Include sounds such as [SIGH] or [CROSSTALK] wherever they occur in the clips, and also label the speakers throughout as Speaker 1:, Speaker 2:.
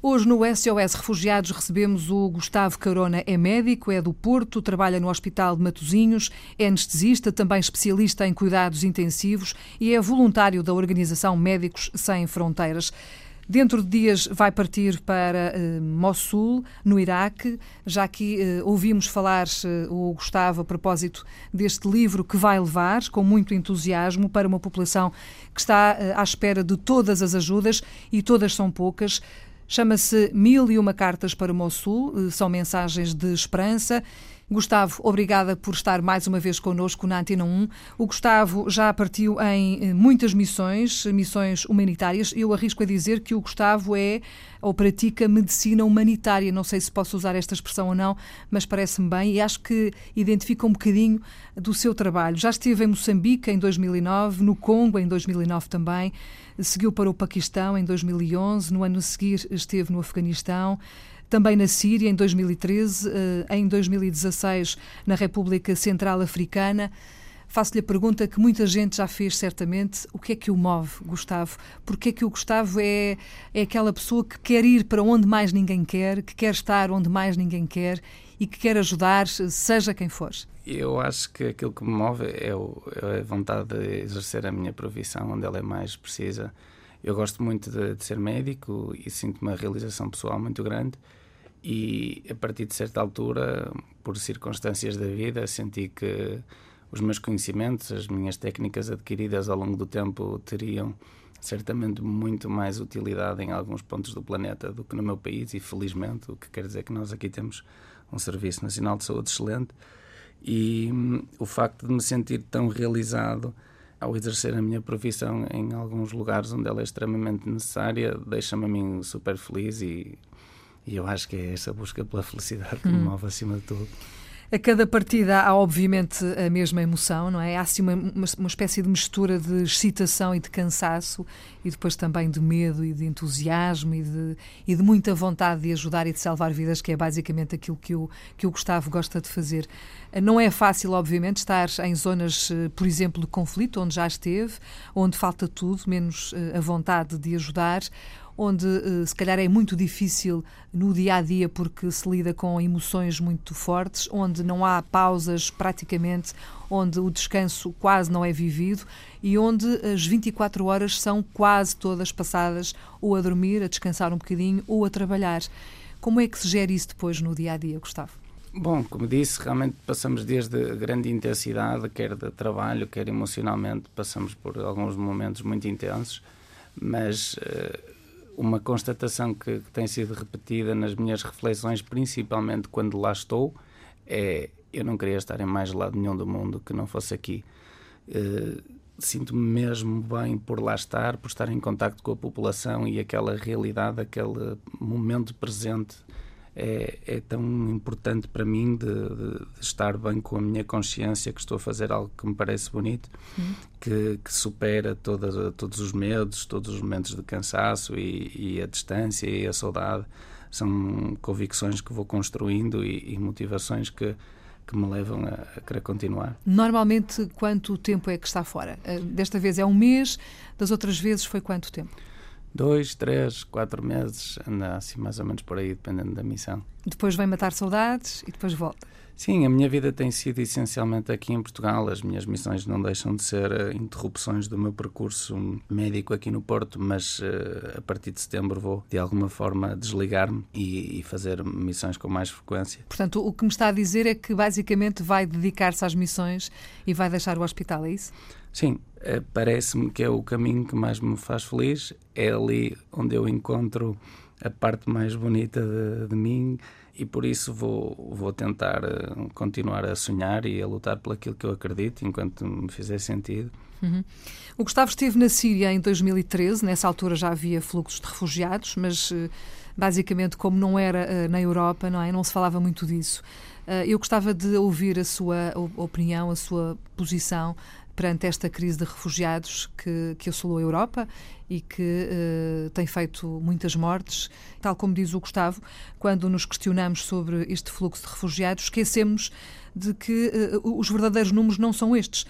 Speaker 1: Hoje no SOS Refugiados recebemos o Gustavo Carona, é médico, é do Porto, trabalha no Hospital de Matosinhos, é anestesista, também especialista em cuidados intensivos e é voluntário da organização Médicos Sem Fronteiras. Dentro de dias vai partir para uh, Mossul, no Iraque. Já aqui uh, ouvimos falar uh, o Gustavo a propósito deste livro que vai levar, com muito entusiasmo, para uma população que está à espera de todas as ajudas e todas são poucas. Chama-se Mil e Uma Cartas para Mossul, eh, são mensagens de esperança. Gustavo, obrigada por estar mais uma vez connosco na Antena 1. O Gustavo já partiu em eh, muitas missões, missões humanitárias. Eu arrisco a dizer que o Gustavo é ou pratica medicina humanitária. Não sei se posso usar esta expressão ou não, mas parece-me bem e acho que identifica um bocadinho do seu trabalho. Já esteve em Moçambique em 2009, no Congo em 2009 também seguiu para o Paquistão em 2011, no ano a seguir esteve no Afeganistão, também na Síria em 2013, eh, em 2016 na República Central Africana. Faço-lhe a pergunta que muita gente já fez certamente: o que é que o move, Gustavo? Porque é que o Gustavo é, é aquela pessoa que quer ir para onde mais ninguém quer, que quer estar onde mais ninguém quer e que quer ajudar, seja quem for?
Speaker 2: Eu acho que aquilo que me move é, o, é a vontade de exercer a minha profissão onde ela é mais precisa. Eu gosto muito de, de ser médico e sinto uma realização pessoal muito grande. E a partir de certa altura, por circunstâncias da vida, senti que os meus conhecimentos, as minhas técnicas adquiridas ao longo do tempo teriam certamente muito mais utilidade em alguns pontos do planeta do que no meu país e felizmente, o que quer dizer que nós aqui temos um Serviço Nacional de Saúde excelente e hum, o facto de me sentir tão realizado ao exercer a minha profissão em alguns lugares onde ela é extremamente necessária deixa-me a mim super feliz e, e eu acho que é essa busca pela felicidade que me hum. move acima de tudo.
Speaker 1: A cada partida há, obviamente, a mesma emoção, não é? Há assim uma, uma, uma, espécie de mistura de excitação e de cansaço e depois também de medo e de entusiasmo e de, e de muita vontade de ajudar e de salvar vidas, que é basicamente aquilo que o, que o Gustavo gosta de fazer. Não é fácil, obviamente, estar em zonas, eh, por exemplo, de conflito, onde já esteve, onde falta tudo, menos eh, a vontade de ajudar onde eh, se calhar é muito difícil no dia a dia porque se lida com emoções muito fortes, onde não há pausas praticamente, onde o descanso quase não é vivido e onde as 24 horas são quase todas passadas ou a dormir, a descansar um bocadinho ou a trabalhar. Como é que se gera isso depois no dia a dia, Gustavo?
Speaker 2: Bom, como disse, realmente passamos desde grande intensidade, quer de trabalho, quer emocionalmente, passamos por alguns momentos muito intensos, mas uh, uma constatação que, que, tem sido repetida nas minhas reflexões, principalmente quando lá estou, é eu não queria estar em mais lado nenhum do mundo que não fosse aqui. Uh, Sinto-me mesmo bem por lá estar, por estar em contacto com a população e aquela realidade, aquele momento presente é, é tão importante para mim de, de, de, estar bem com a minha consciência que estou a fazer algo que me parece bonito, uhum. que, que, supera toda, todos os medos, todos os momentos de cansaço e, e, a distância e a saudade. São convicções que vou construindo e, e motivações que, que me levam a, a, querer continuar.
Speaker 1: Normalmente, quanto tempo é que está fora? Eh, desta vez é um mês, das outras vezes foi quanto tempo?
Speaker 2: Dois, três, quatro meses, anda assim mais ou menos por aí, dependendo da missão.
Speaker 1: Depois vem matar saudades e depois volta.
Speaker 2: Sim, a minha vida tem sido essencialmente aqui em Portugal. As minhas missões não deixam de ser uh, interrupções do meu percurso médico aqui no Porto, mas uh, a partir de setembro vou, de alguma forma, desligar-me e, e, fazer missões com mais frequência.
Speaker 1: Portanto, o que me está a dizer é que basicamente vai dedicar-se às missões e vai deixar o hospital, é isso?
Speaker 2: Sim, uh, parece-me que é o caminho que mais me faz feliz. É ali onde eu encontro a parte mais bonita de, de mim e por isso vou, vou tentar eh, continuar a sonhar e a lutar por aquilo que eu acredito, enquanto me fizer sentido.
Speaker 1: Uhum. O Gustavo esteve na Síria em 2013, nessa altura já havia fluxos de refugiados, mas eh, basicamente, como não era eh, na Europa, não, é? não se falava muito disso. Eu gostava de ouvir a sua opinião, a sua posição perante esta crise de refugiados que, que assolou a Europa e que uh, tem feito muitas mortes. Tal como diz o Gustavo, quando nos questionamos sobre este fluxo de refugiados, esquecemos de que uh, os verdadeiros números não são estes.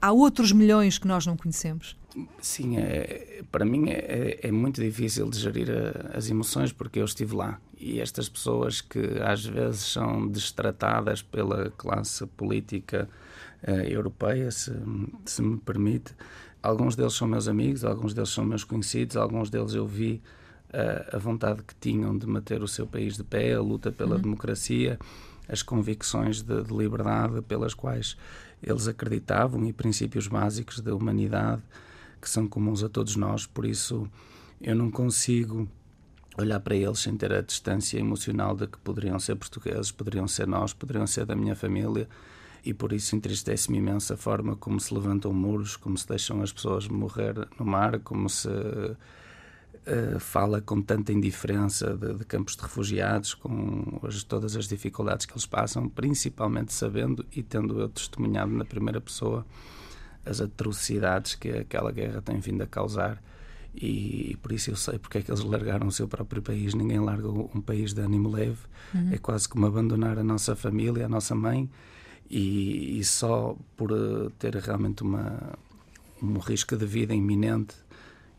Speaker 1: Há outros milhões que nós não conhecemos.
Speaker 2: Sim, é, para mim é, é, muito difícil de gerir a, as emoções porque eu estive lá e estas pessoas que às vezes são destratadas pela classe política uh, europeia, se, se me permite, alguns deles são meus amigos, alguns deles são meus conhecidos, alguns deles eu vi uh, a vontade que tinham de manter o seu país de pé, a luta pela uhum. democracia, as convicções de, de liberdade pelas quais eles acreditavam e princípios básicos da humanidade que são comuns a todos nós, por isso eu não consigo olhar para eles sem ter a distância emocional de que poderiam ser portugueses, poderiam ser nós, poderiam ser da minha família e por isso entristece-me imenso a forma como se levantam muros, como se deixam as pessoas morrer no mar, como se uh, fala com tanta indiferença de, de, campos de refugiados, com as, todas as dificuldades que eles passam, principalmente sabendo e tendo eu testemunhado na primeira pessoa as atrocidades que aquela guerra tem vindo a causar. E, por isso eu sei porque é que eles largaram o seu próprio país. Ninguém larga um país de ânimo leve. Uhum. É quase como abandonar a nossa família, a nossa mãe, e, e só por eh, ter realmente uma, um risco de vida iminente,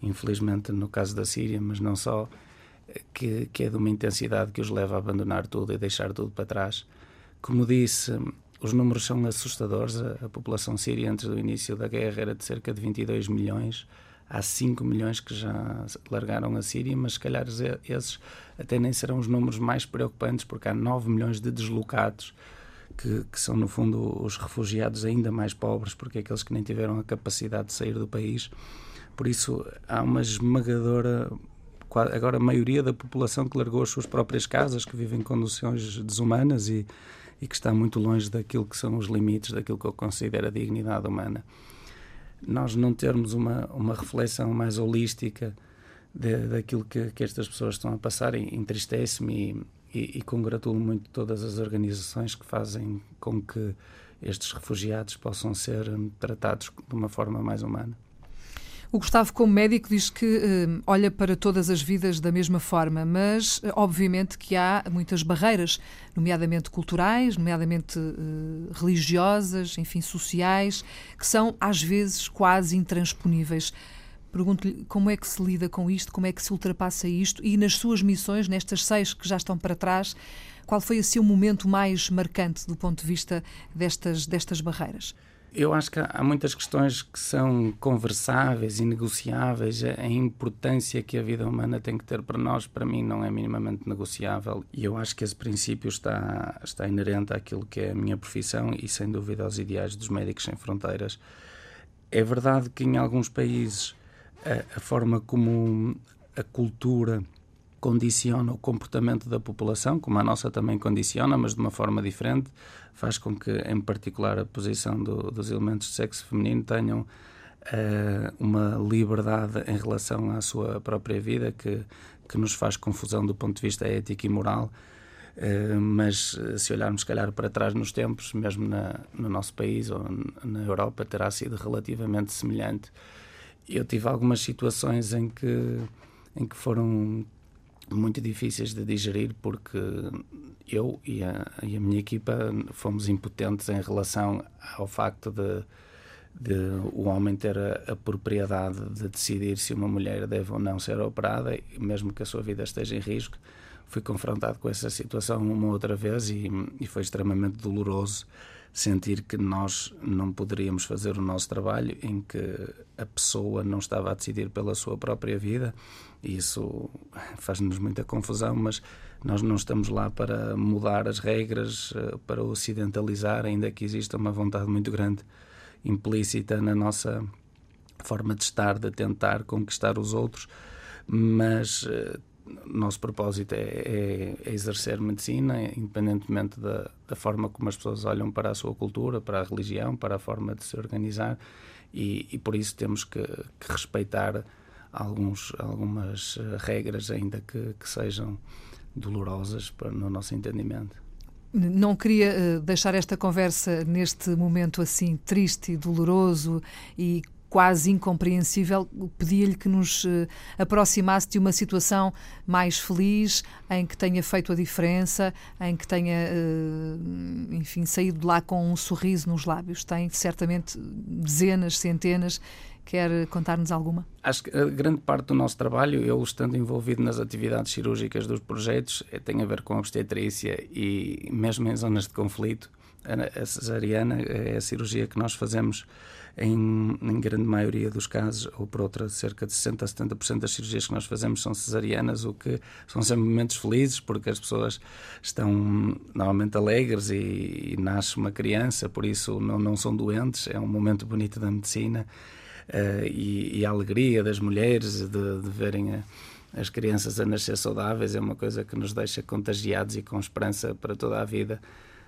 Speaker 2: infelizmente no caso da Síria, mas não só, que, que é de uma intensidade que os leva a abandonar tudo e deixar tudo para trás. Como disse, os números são assustadores. A, a, população síria antes do início da guerra era de cerca de 22 milhões. Há 5 milhões que já largaram a Síria, mas se calhar esses até nem serão os números mais preocupantes, porque há 9 milhões de deslocados, que, que são, no fundo, os refugiados ainda mais pobres, porque é aqueles que nem tiveram a capacidade de sair do país. Por isso, há uma esmagadora agora a maioria da população que largou as suas próprias casas, que vivem em condições desumanas e, e que está muito longe daquilo que são os limites daquilo que eu considero a dignidade humana. Nós não termos uma, uma reflexão mais holística de, daquilo que, que estas pessoas estão a passar entristece-me e, e, e congratulo muito todas as organizações que fazem com que estes refugiados possam ser hum, tratados de uma forma mais humana.
Speaker 1: O Gustavo, como médico, diz que uh, olha para todas as vidas da mesma forma, mas uh, obviamente que há muitas barreiras, nomeadamente culturais, nomeadamente uh, religiosas, enfim, sociais, que são às vezes quase intransponíveis. Pergunto-lhe como é que se lida com isto, como é que se ultrapassa isto e nas suas missões, nestas seis que já estão para trás, qual foi o seu momento mais marcante do ponto de vista destas, destas barreiras?
Speaker 2: Eu acho que há muitas questões que são conversáveis e negociáveis. A importância que a vida humana tem que ter para nós, para mim, não é minimamente negociável. E eu acho que esse princípio está, está inerente àquilo que é a minha profissão e, sem dúvida, aos ideais dos Médicos Sem Fronteiras. É verdade que em alguns países a, a forma como a cultura condiciona o comportamento da população, como a nossa também condiciona, mas de uma forma diferente, faz com que, em particular, a posição do, dos elementos de sexo feminino tenham uh, uma liberdade em relação à sua própria vida que, que nos faz confusão do ponto de vista ético e moral. Uh, mas se olharmos, se calhar, para trás nos tempos, mesmo na, no nosso país ou na Europa, terá sido relativamente semelhante. Eu tive algumas situações em que, em que foram muito difíceis de digerir porque eu e a, e a, minha equipa fomos impotentes em relação ao facto de, de o homem ter a, a, propriedade de decidir se uma mulher deve ou não ser operada, mesmo que a sua vida esteja em risco. Fui confrontado com essa situação uma outra vez e, e foi extremamente doloroso sentir que nós não poderíamos fazer o nosso trabalho em que a pessoa não estava a decidir pela sua própria vida isso faz-nos muita confusão, mas nós não estamos lá para mudar as regras, eh, para ocidentalizar, ainda que exista uma vontade muito grande implícita na nossa forma de estar, de tentar conquistar os outros, mas eh, nosso propósito é, é, é, exercer medicina, independentemente da, da, forma como as pessoas olham para a sua cultura, para a religião, para a forma de se organizar, e, e por isso temos que, que, respeitar alguns, algumas eh, regras, ainda que, que sejam dolorosas para, no nosso entendimento.
Speaker 1: Não queria uh, deixar esta conversa neste momento assim triste e doloroso e quase incompreensível, pedia-lhe que nos uh, aproximasse de uma situação mais feliz, em que tenha feito a diferença, em que tenha, enfim, saído de lá com um sorriso nos lábios. Tem certamente dezenas, centenas Quer contar-nos alguma?
Speaker 2: Acho que a grande parte do nosso trabalho, eu estando envolvido nas atividades cirúrgicas dos projetos, é, tem a ver com obstetrícia e mesmo em zonas de conflito. A cesariana é a cirurgia que nós fazemos em, em, grande maioria dos casos, ou por outra, cerca de 60% a 70% das cirurgias que nós fazemos são cesarianas, o que são sempre momentos felizes, porque as pessoas estão normalmente alegres e, e nasce uma criança, por isso não, não são doentes, é um momento bonito da medicina. Uh, e, e, a alegria das mulheres de, de verem a, as crianças a nascer saudáveis é uma coisa que nos deixa contagiados e com esperança para toda a vida.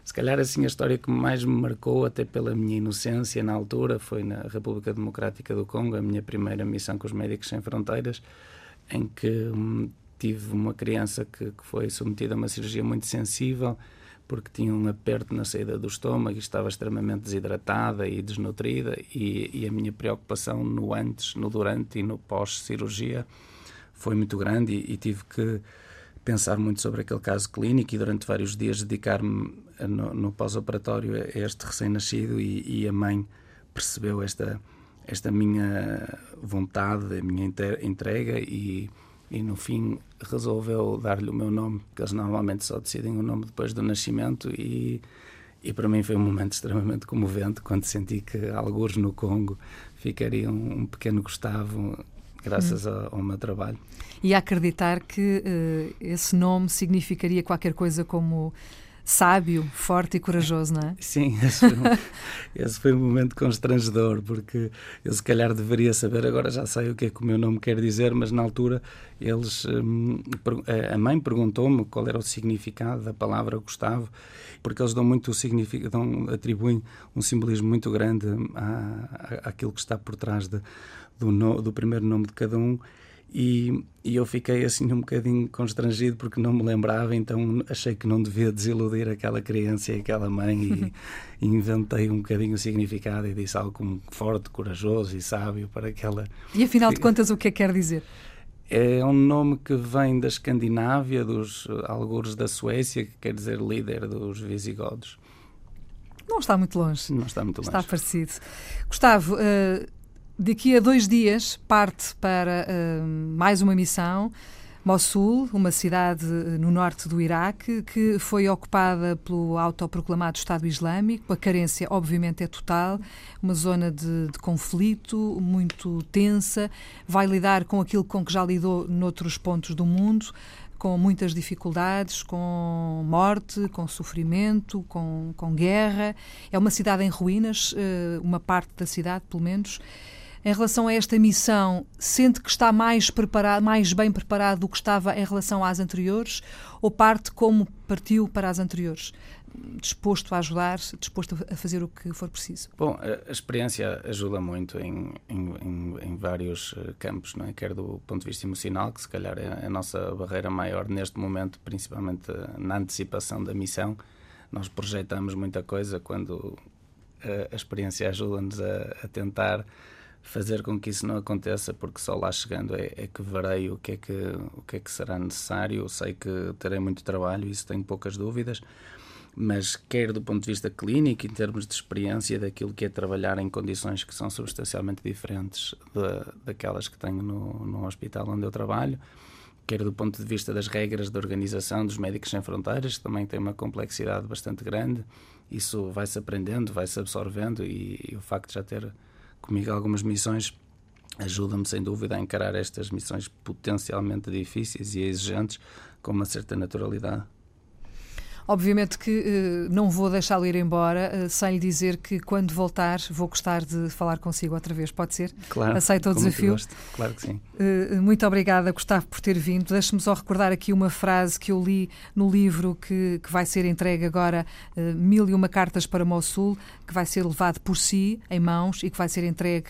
Speaker 2: Se calhar assim a história que mais me marcou, até pela minha inocência na altura, foi na República Democrática do Congo, a minha primeira missão com os Médicos Sem Fronteiras, em que hum, tive uma criança que, que, foi submetida a uma cirurgia muito sensível, porque tinha um aperto na saída do estômago e estava extremamente desidratada e desnutrida, e, e a minha preocupação no antes, no durante e no pós-cirurgia foi muito grande e, e tive que pensar muito sobre aquele caso clínico e durante vários dias dedicar-me no, no pós-operatório a este recém-nascido e, e, a mãe percebeu esta esta minha vontade, a minha entrega e, e no fim resolveu dar-lhe o meu nome, porque eles normalmente só decidem o nome depois do nascimento e, e para mim foi um momento extremamente comovente quando senti que alguns no Congo ficaria um, um pequeno Gustavo graças hum. ao, ao, meu trabalho.
Speaker 1: E a acreditar que uh, esse nome significaria qualquer coisa como sábio, forte e corajoso, não é? [LAUGHS]
Speaker 2: Sim, esse foi, um, esse foi um momento constrangedor, porque eu se calhar deveria saber, agora já sei o que é que o meu nome quer dizer, mas na altura eles, hum, a mãe perguntou-me qual era o significado da palavra Gustavo, porque eles dão muito significado, atribuem um simbolismo muito grande à, à, àquilo que está por trás de, do, no, do primeiro nome de cada um e, e, eu fiquei assim um bocadinho constrangido porque não me lembrava, então achei que não devia desiludir aquela criança e aquela mãe e, e [LAUGHS] inventei um bocadinho o significado e disse algo como forte, corajoso e sábio para aquela.
Speaker 1: E afinal de contas, o que é que quer dizer?
Speaker 2: É um nome que vem da Escandinávia, dos algures da Suécia, que quer dizer líder dos visigodos.
Speaker 1: Não está muito longe.
Speaker 2: Não está muito longe.
Speaker 1: Está parecido. Gustavo, uh, Daqui a dois dias parte para uh, mais uma missão. Mossul, uma cidade eh, no norte do Iraque, que foi ocupada pelo autoproclamado Estado Islâmico. A carência, obviamente, é total, uma zona de, de, conflito muito tensa. Vai lidar com aquilo com que já lidou noutros pontos do mundo, com muitas dificuldades, com morte, com sofrimento, com, com guerra. É uma cidade em ruínas, eh, uma parte da cidade, pelo menos. Em relação a esta missão, sente que está mais preparado, mais bem preparado do que estava em relação às anteriores, ou parte como partiu para as anteriores? disposto a ajudar, disposto a fazer o que for preciso?
Speaker 2: Bom, a experiência ajuda muito em, em, em, vários eh, campos, não é? quer do ponto de vista emocional, que se calhar é a nossa barreira maior neste momento, principalmente na antecipação da missão. Nós projetamos muita coisa quando a, a experiência ajuda-nos a, a tentar fazer com que isso não aconteça, porque só lá chegando é, é, que verei o que é que, o que é que será necessário. Eu sei que terei muito trabalho, isso tenho poucas dúvidas, mas quer do ponto de vista clínico, em termos de experiência daquilo que é trabalhar em condições que são substancialmente diferentes de, daquelas que tenho no, no hospital onde eu trabalho, quer do ponto de vista das regras de organização dos Médicos Sem Fronteiras, que também tem uma complexidade bastante grande. Isso vai-se aprendendo, vai-se absorvendo e, e o facto de já ter comigo algumas missões ajuda-me sem dúvida a encarar estas missões potencialmente difíceis e exigentes com uma certa naturalidade.
Speaker 1: Obviamente que uh, não vou deixá-lo ir embora uh, sem lhe dizer que quando voltar vou gostar de falar consigo outra vez. Pode ser?
Speaker 2: Claro.
Speaker 1: Aceita o desafio?
Speaker 2: Claro que sim.
Speaker 1: Uh, muito obrigada, Gustavo, por ter vindo. Deixe-me só recordar aqui uma frase que eu li no livro que, que vai ser entregue agora, Mil e Uma Cartas para Mossul, que vai ser levado por si em mãos e que vai ser entregue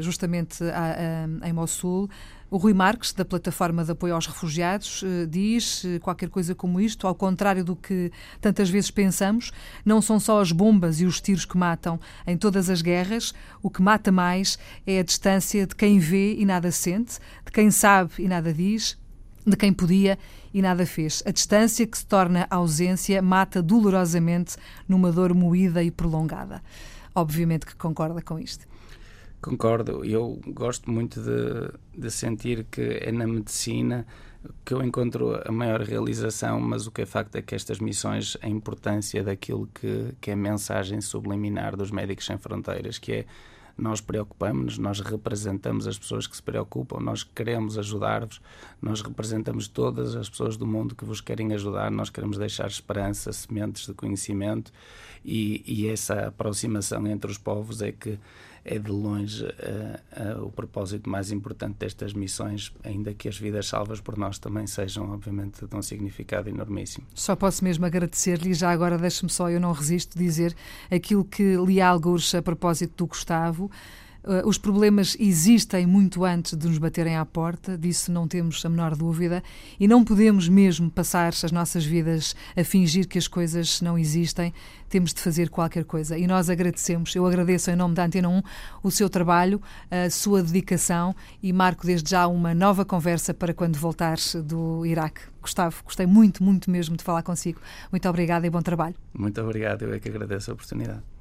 Speaker 1: justamente a, a, em Mossul. O Rui Marques, da plataforma de apoio aos refugiados, eh, diz eh, qualquer coisa como isto, ao contrário do que tantas vezes pensamos, não são só as bombas e os tiros que matam em todas as guerras, o que mata mais é a distância de quem vê e nada sente, de quem sabe e nada diz, de quem podia e nada fez. A distância que se torna ausência mata dolorosamente numa dor moída e prolongada. Obviamente que concorda com isto.
Speaker 2: Concordo, eu gosto muito de, de sentir que é na medicina que eu encontro a maior realização, mas o que é facto é que estas missões, a importância daquilo que, que é a mensagem subliminar dos Médicos Sem Fronteiras, que é nós preocupamos-nos, nós representamos as pessoas que se preocupam, nós queremos ajudar-vos, nós representamos todas as pessoas do mundo que vos querem ajudar, nós queremos deixar esperança, sementes de conhecimento e, e essa aproximação entre os povos é que é de longe uh, uh, o propósito mais importante destas missões, ainda que as vidas salvas por nós também sejam, obviamente, de um significado enormíssimo.
Speaker 1: Só posso mesmo agradecer-lhe já agora deixe-me só, eu não resisto, dizer aquilo que li alguns a propósito do Gustavo. Uh, os problemas existem muito antes de nos baterem à porta, disso não temos a menor dúvida, e não podemos mesmo passar as nossas vidas a fingir que as coisas não existem, temos de fazer qualquer coisa. E nós agradecemos, eu agradeço em nome da Antena 1 o seu trabalho, a sua dedicação e marco desde já uma nova conversa para quando voltares do Iraque. Gustavo, gostei muito, muito mesmo de falar consigo. Muito obrigada e bom trabalho.
Speaker 2: Muito obrigado, eu é que agradeço a oportunidade.